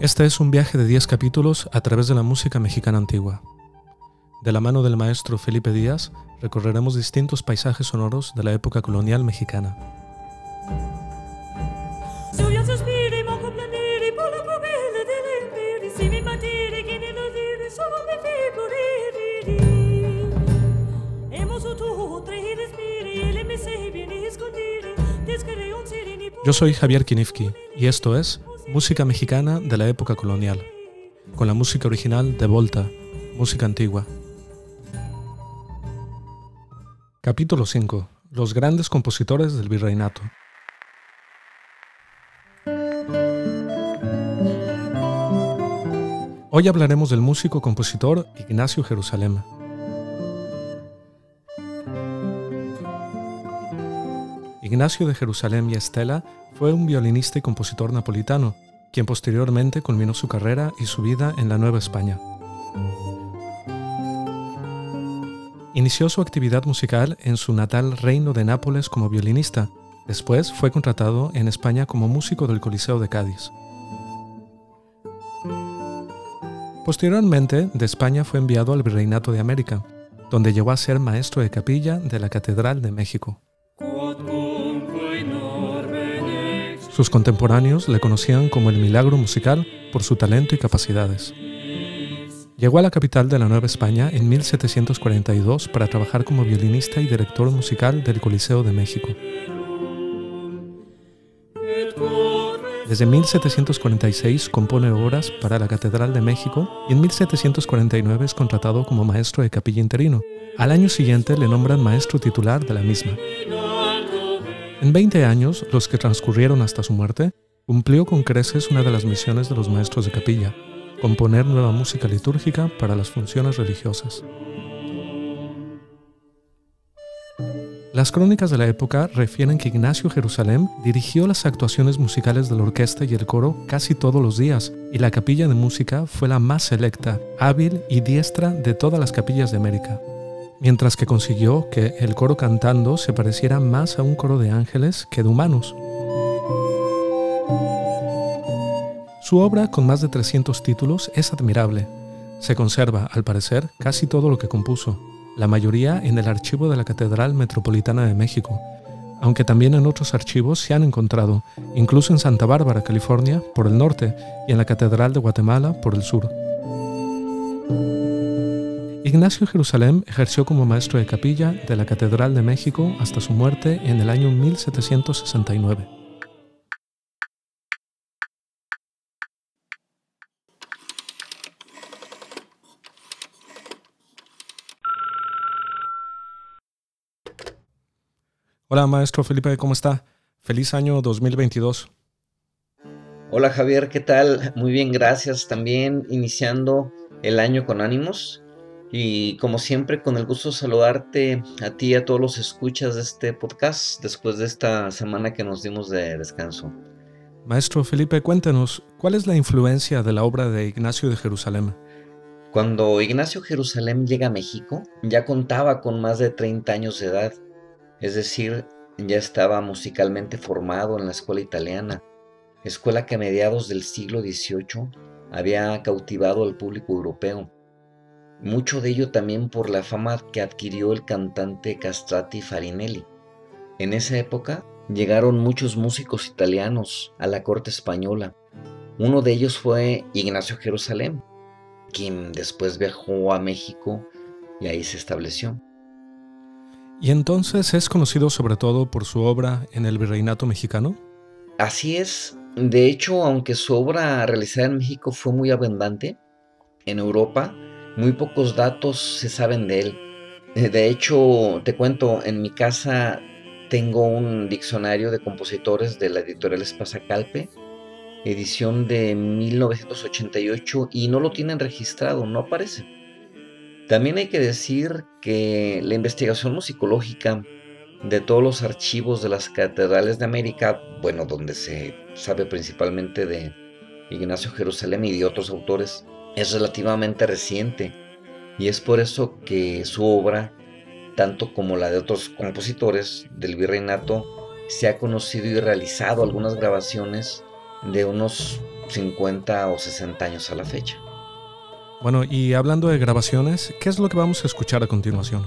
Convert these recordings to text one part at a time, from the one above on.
Este es un viaje de 10 capítulos a través de la música mexicana antigua. De la mano del maestro Felipe Díaz recorreremos distintos paisajes sonoros de la época colonial mexicana. Yo soy Javier Kinifki y esto es Música mexicana de la época colonial, con la música original de Volta, música antigua. Capítulo 5. Los grandes compositores del virreinato. Hoy hablaremos del músico compositor Ignacio Jerusalén. Ignacio de Jerusalén y Estela fue un violinista y compositor napolitano, quien posteriormente culminó su carrera y su vida en la Nueva España. Inició su actividad musical en su natal reino de Nápoles como violinista, después fue contratado en España como músico del Coliseo de Cádiz. Posteriormente, de España fue enviado al Virreinato de América, donde llegó a ser maestro de capilla de la Catedral de México. Sus contemporáneos le conocían como el milagro musical por su talento y capacidades. Llegó a la capital de la Nueva España en 1742 para trabajar como violinista y director musical del Coliseo de México. Desde 1746 compone obras para la Catedral de México y en 1749 es contratado como maestro de capilla interino. Al año siguiente le nombran maestro titular de la misma. En 20 años, los que transcurrieron hasta su muerte, cumplió con creces una de las misiones de los maestros de capilla, componer nueva música litúrgica para las funciones religiosas. Las crónicas de la época refieren que Ignacio Jerusalén dirigió las actuaciones musicales de la orquesta y el coro casi todos los días, y la capilla de música fue la más selecta, hábil y diestra de todas las capillas de América mientras que consiguió que el coro cantando se pareciera más a un coro de ángeles que de humanos. Su obra, con más de 300 títulos, es admirable. Se conserva, al parecer, casi todo lo que compuso, la mayoría en el archivo de la Catedral Metropolitana de México, aunque también en otros archivos se han encontrado, incluso en Santa Bárbara, California, por el norte, y en la Catedral de Guatemala, por el sur. Ignacio Jerusalén ejerció como maestro de capilla de la Catedral de México hasta su muerte en el año 1769. Hola maestro Felipe, ¿cómo está? Feliz año 2022. Hola Javier, ¿qué tal? Muy bien, gracias. También iniciando el año con ánimos y como siempre, con el gusto de saludarte a ti y a todos los escuchas de este podcast después de esta semana que nos dimos de descanso. Maestro Felipe, cuéntanos, ¿cuál es la influencia de la obra de Ignacio de Jerusalén? Cuando Ignacio Jerusalén llega a México, ya contaba con más de 30 años de edad, es decir, ya estaba musicalmente formado en la escuela italiana, escuela que a mediados del siglo XVIII había cautivado al público europeo mucho de ello también por la fama que adquirió el cantante Castrati Farinelli. En esa época llegaron muchos músicos italianos a la corte española. Uno de ellos fue Ignacio Jerusalén, quien después viajó a México y ahí se estableció. ¿Y entonces es conocido sobre todo por su obra en el virreinato mexicano? Así es. De hecho, aunque su obra realizada en México fue muy abundante, en Europa muy pocos datos se saben de él. Eh, de hecho, te cuento, en mi casa tengo un diccionario de compositores de la editorial Calpe, edición de 1988, y no lo tienen registrado, no aparece. También hay que decir que la investigación musicológica de todos los archivos de las catedrales de América, bueno, donde se sabe principalmente de Ignacio Jerusalén y de otros autores, es relativamente reciente y es por eso que su obra tanto como la de otros compositores del virreinato, se ha conocido y realizado algunas grabaciones de unos 50 o 60 años a la fecha. Bueno, y hablando de grabaciones, ¿qué es lo que vamos a escuchar a continuación?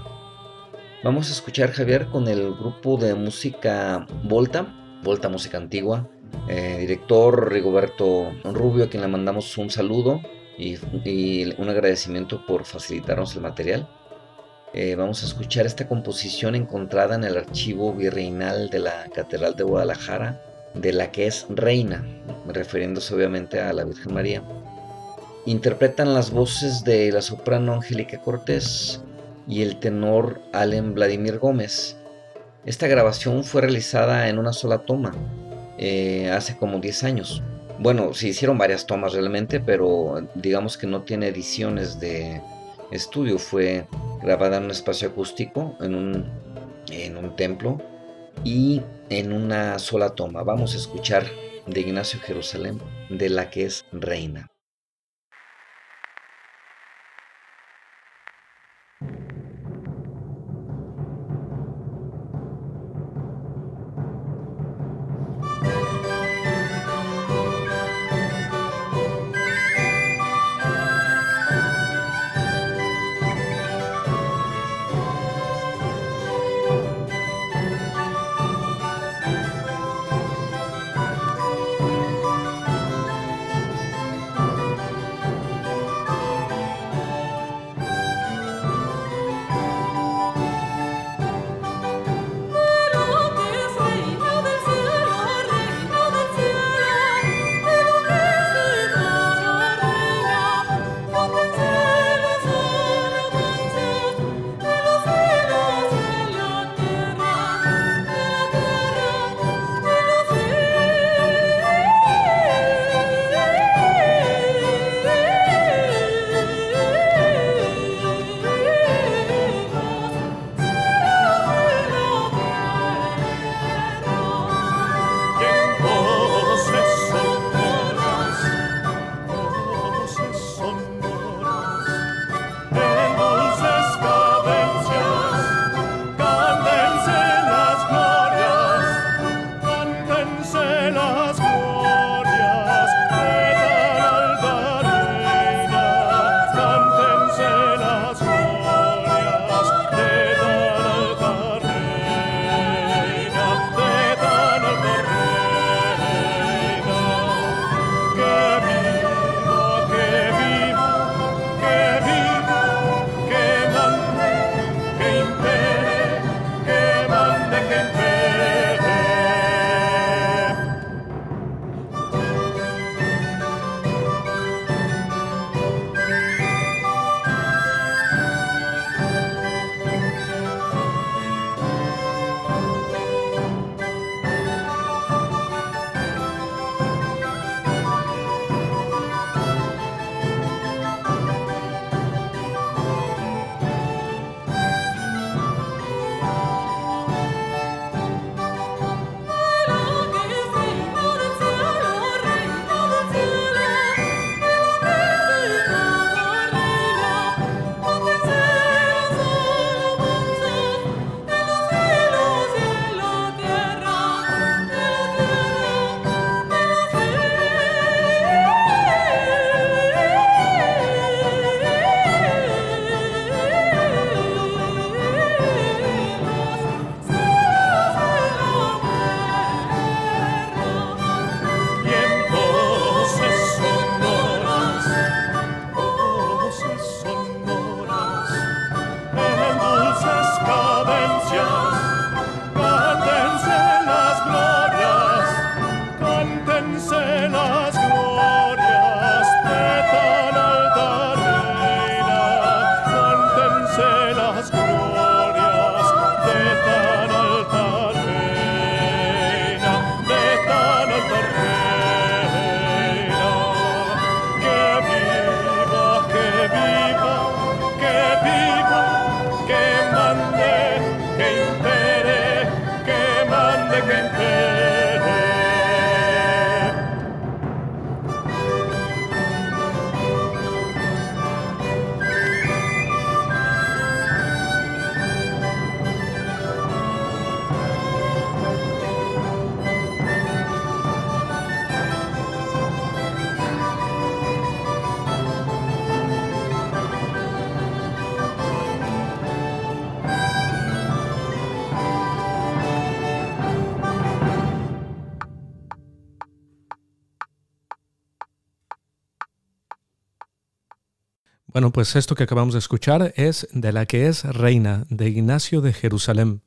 Vamos a escuchar, Javier, con el grupo de música Volta, Volta Música Antigua, eh, director Rigoberto Rubio, a quien le mandamos un saludo y, un agradecimiento por facilitarnos el material. Eh, vamos a escuchar esta composición encontrada en el archivo virreinal de la Catedral de Guadalajara, de la que es reina, refiriéndose obviamente a la Virgen María. Interpretan las voces de la soprano Angélica Cortés y el tenor Allen Vladimir Gómez. Esta grabación fue realizada en una sola toma, eh, hace como 10 años. Bueno, se hicieron varias tomas realmente, pero digamos que no tiene ediciones de estudio. Fue grabada en un espacio acústico, en un, en un templo y en una sola toma. Vamos a escuchar de Ignacio Jerusalén, de la que es reina. Bueno, pues esto que acabamos de escuchar es de la que es reina, de Ignacio de Jerusalén.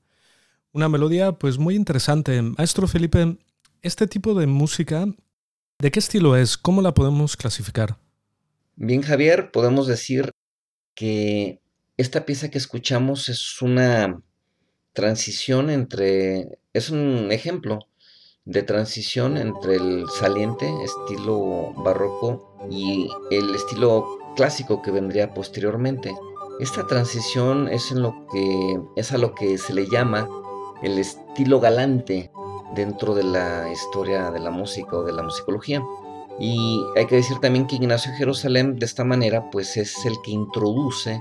Una melodía pues muy interesante. Maestro Felipe, este tipo de música, ¿de qué estilo es? ¿Cómo la podemos clasificar? Bien, Javier, podemos decir que esta pieza que escuchamos es una transición entre, es un ejemplo de transición entre el saliente estilo barroco y el estilo clásico que vendría posteriormente. Esta transición es en lo que es a lo que se le llama el estilo galante dentro de la historia de la música o de la musicología. Y hay que decir también que Ignacio Jerusalén de esta manera pues es el que introduce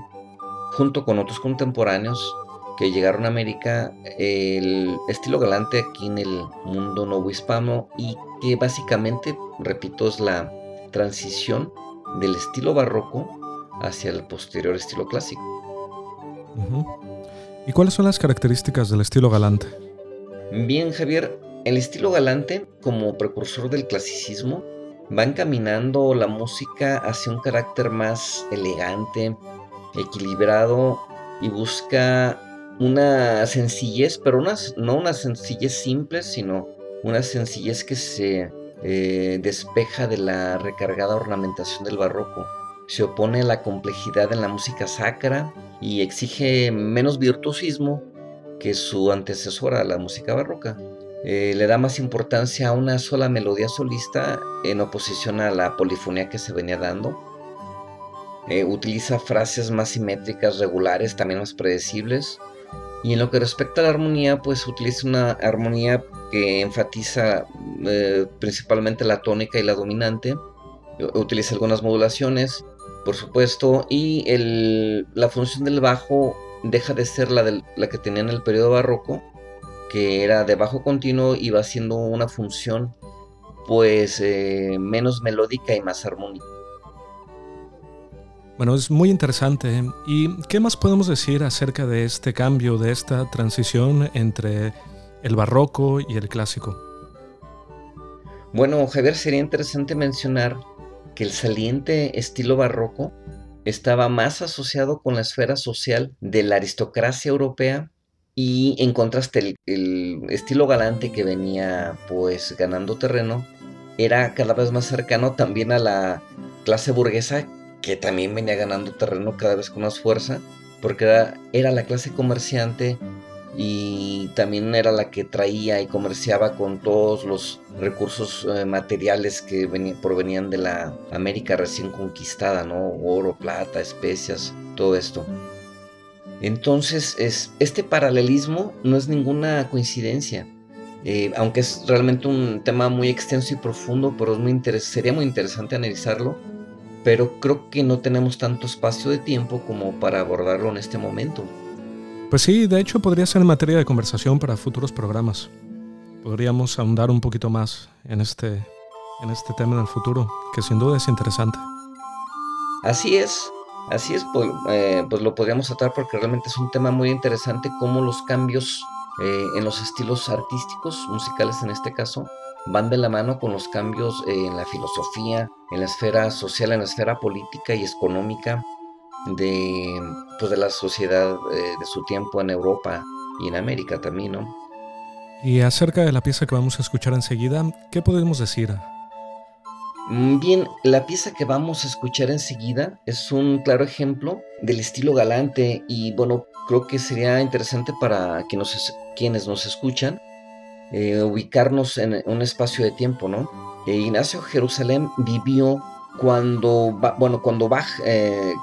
junto con otros contemporáneos que llegaron a América el estilo galante aquí en el mundo nuevo hispano y que básicamente, repito, es la transición del estilo barroco hacia el posterior estilo clásico. ¿Y cuáles son las características del estilo galante? Bien, Javier, el estilo galante, como precursor del clasicismo, va encaminando la música hacia un carácter más elegante, equilibrado y busca una sencillez, pero no una sencillez simple, sino una sencillez que se eh, despeja de la recargada ornamentación del barroco. Se opone a la complejidad en la música sacra y exige menos virtuosismo que su antecesora, la música barroca. Eh, le da más importancia a una sola melodía solista en oposición a la polifonía que se venía dando. Eh, utiliza frases más simétricas, regulares, también más predecibles. Y en lo que respecta a la armonía, pues utiliza una armonía que enfatiza eh, principalmente la tónica y la dominante. Utiliza algunas modulaciones, por supuesto, y la función del bajo deja de ser la, la que tenía en el periodo barroco, que era de bajo continuo y va siendo una función pues eh, menos melódica y más armónica. Bueno, es muy interesante. ¿Y qué más podemos decir acerca de este cambio, de esta transición entre el barroco y el clásico? Bueno, Javier, sería interesante mencionar que el saliente estilo barroco estaba más asociado con la esfera social de la aristocracia europea y en contraste el, estilo galante que venía pues ganando terreno era cada vez más cercano también a la clase burguesa que también venía ganando terreno cada vez con más fuerza, porque era, la clase comerciante y también era la que traía y comerciaba con todos los recursos eh, materiales que provenían de la América recién conquistada, ¿no? Oro, plata, especias, todo esto. Entonces, es, este paralelismo no es ninguna coincidencia. Eh, aunque es realmente un tema muy extenso y profundo, pero sería muy interesante analizarlo pero creo que no tenemos tanto espacio de tiempo como para abordarlo en este momento. Pues sí, de hecho podría ser materia de conversación para futuros programas. Podríamos ahondar un poquito más en este, en este tema en el futuro, que sin duda es interesante. Así es, así es, pues, eh, pues lo podríamos tratar porque realmente es un tema muy interesante, cómo los cambios eh, en los estilos artísticos, musicales en este caso, van de la mano con los cambios en la filosofía, en la esfera social, en la esfera política y económica de, pues, de la sociedad eh, de su tiempo en Europa y en América también, ¿no? Y acerca de la pieza que vamos a escuchar enseguida, ¿qué podemos decir? Mm, bien, la pieza que vamos a escuchar enseguida es un claro ejemplo del estilo galante y bueno, creo que sería interesante para quienes nos escuchan eh, ubicarnos en un espacio de tiempo, ¿no? Eh, Ignacio Jerusalén vivió cuando va, bueno, cuando va, eh,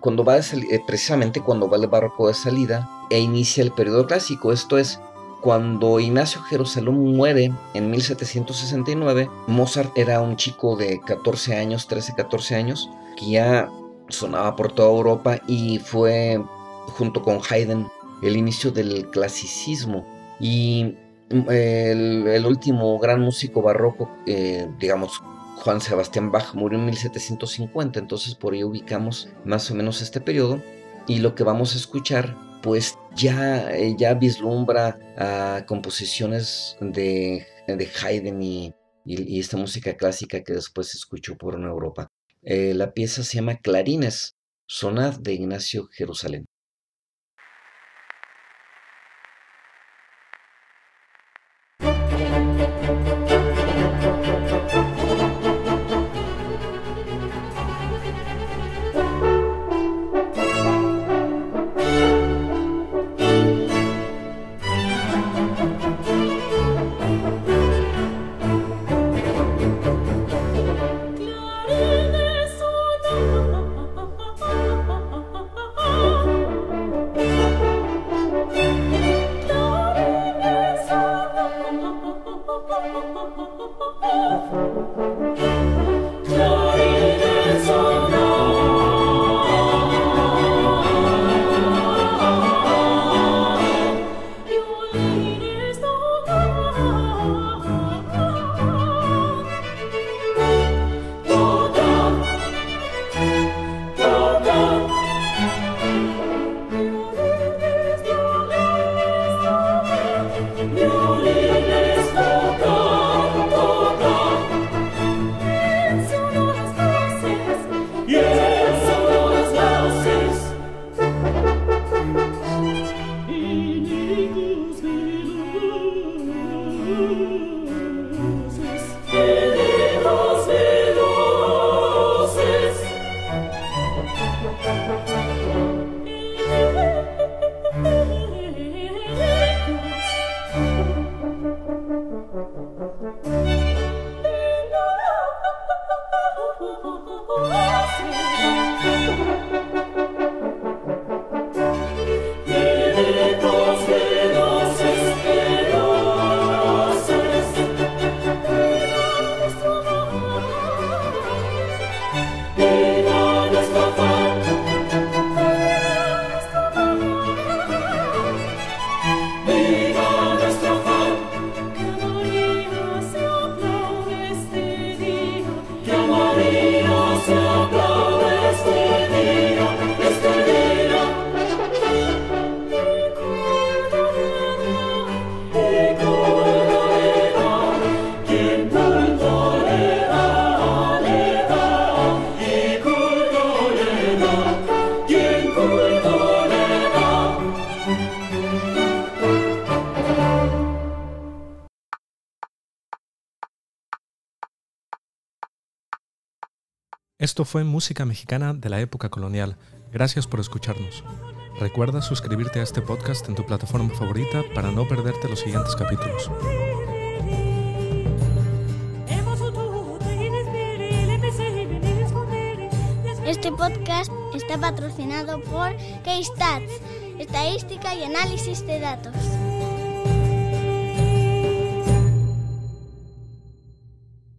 cuando, va precisamente cuando va el barroco de salida e inicia el periodo clásico, esto es, cuando Ignacio Jerusalén muere en 1769, Mozart era un chico de 14 años, 13, 14 años, que ya sonaba por toda Europa y fue junto con Haydn el inicio del clasicismo. Y el, último gran músico barroco, eh, digamos, Juan Sebastián Bach murió en 1750, entonces por ahí ubicamos más o menos este periodo. Y lo que vamos a escuchar, pues ya, eh, ya vislumbra a composiciones de, Haydn y, esta música clásica que después se escuchó por Europa. Eh, la pieza se llama Clarines Sonad de Ignacio Jerusalén. Esto fue música mexicana de la época colonial. Gracias por escucharnos. Recuerda suscribirte a este podcast en tu plataforma favorita para no perderte los siguientes capítulos. Este podcast está patrocinado por Keystats, estadística y análisis de datos.